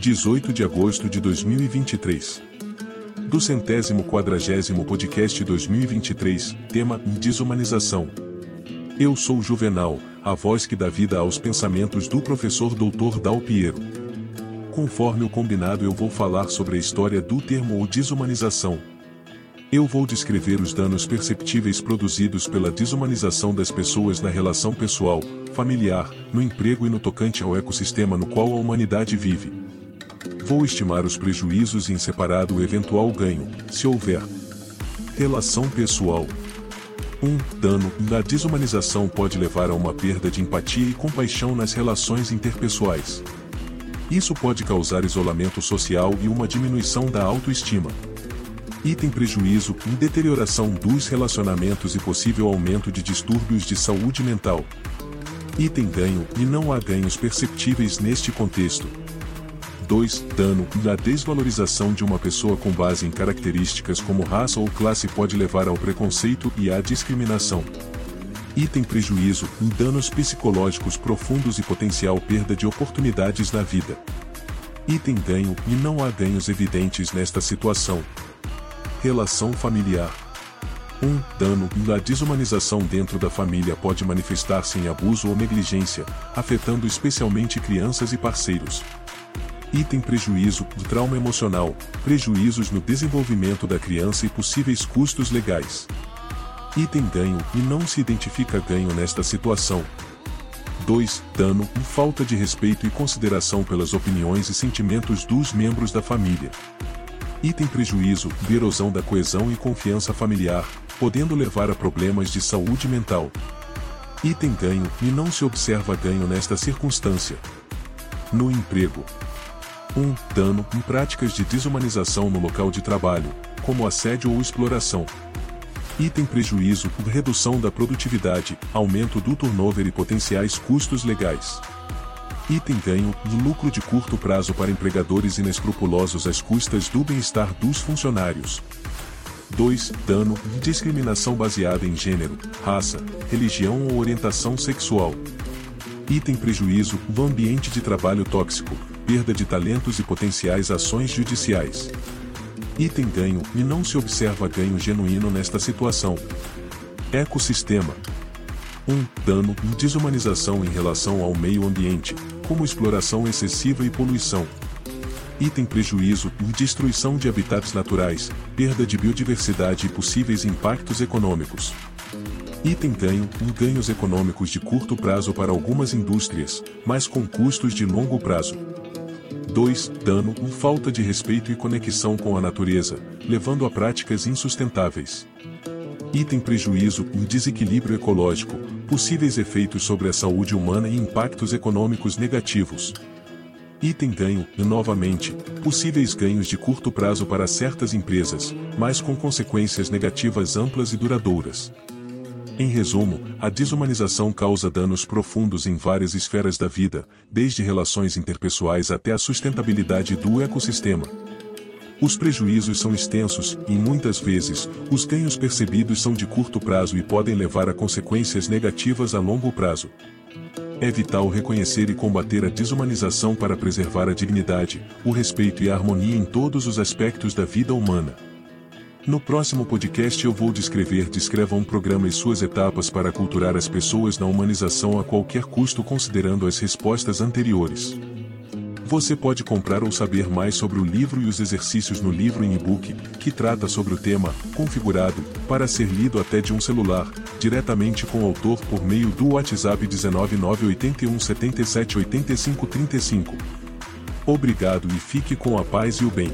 18 de agosto de 2023. Do centésimo quadragésimo podcast 2023, tema Desumanização. Eu sou Juvenal, a voz que dá vida aos pensamentos do professor Dr. Dal Piero. Conforme o combinado eu vou falar sobre a história do termo ou desumanização, eu vou descrever os danos perceptíveis produzidos pela desumanização das pessoas na relação pessoal, familiar, no emprego e no tocante ao ecossistema no qual a humanidade vive. Vou estimar os prejuízos em separado o eventual ganho, se houver. Relação pessoal. 1. Um, dano da desumanização pode levar a uma perda de empatia e compaixão nas relações interpessoais. Isso pode causar isolamento social e uma diminuição da autoestima. Item prejuízo, deterioração dos relacionamentos e possível aumento de distúrbios de saúde mental. Item ganho, e não há ganhos perceptíveis neste contexto. 2. Dano, da desvalorização de uma pessoa com base em características como raça ou classe pode levar ao preconceito e à discriminação. Item prejuízo, danos psicológicos profundos e potencial perda de oportunidades na vida. Item ganho, e não há ganhos evidentes nesta situação, Relação familiar. 1. Um, dano da desumanização dentro da família pode manifestar-se em abuso ou negligência, afetando especialmente crianças e parceiros. Item prejuízo do trauma emocional, prejuízos no desenvolvimento da criança e possíveis custos legais. Item ganho e não se identifica ganho nesta situação. 2. Dano e falta de respeito e consideração pelas opiniões e sentimentos dos membros da família. Item prejuízo, de erosão da coesão e confiança familiar, podendo levar a problemas de saúde mental. Item ganho, e não se observa ganho nesta circunstância. No emprego. 1. Um, dano em práticas de desumanização no local de trabalho, como assédio ou exploração. Item prejuízo, redução da produtividade, aumento do turnover e potenciais custos legais. Item ganho, lucro de curto prazo para empregadores inescrupulosos às custas do bem-estar dos funcionários. 2. Dano, discriminação baseada em gênero, raça, religião ou orientação sexual. Item prejuízo, do ambiente de trabalho tóxico, perda de talentos e potenciais ações judiciais. Item ganho, e não se observa ganho genuíno nesta situação. Ecossistema. 1. Um, dano, desumanização em relação ao meio ambiente, como exploração excessiva e poluição. Item prejuízo e destruição de habitats naturais, perda de biodiversidade e possíveis impactos econômicos. Item ganho e ganhos econômicos de curto prazo para algumas indústrias, mas com custos de longo prazo. 2. Dano falta de respeito e conexão com a natureza, levando a práticas insustentáveis. Item prejuízo e desequilíbrio ecológico, possíveis efeitos sobre a saúde humana e impactos econômicos negativos. Item ganho, novamente, possíveis ganhos de curto prazo para certas empresas, mas com consequências negativas amplas e duradouras. Em resumo, a desumanização causa danos profundos em várias esferas da vida, desde relações interpessoais até a sustentabilidade do ecossistema, os prejuízos são extensos, e muitas vezes, os ganhos percebidos são de curto prazo e podem levar a consequências negativas a longo prazo. É vital reconhecer e combater a desumanização para preservar a dignidade, o respeito e a harmonia em todos os aspectos da vida humana. No próximo podcast eu vou descrever Descreva um programa e suas etapas para culturar as pessoas na humanização a qualquer custo considerando as respostas anteriores. Você pode comprar ou saber mais sobre o livro e os exercícios no livro em e-book, que trata sobre o tema, configurado, para ser lido até de um celular, diretamente com o autor por meio do WhatsApp 19981 77 85 35. Obrigado e fique com a paz e o bem.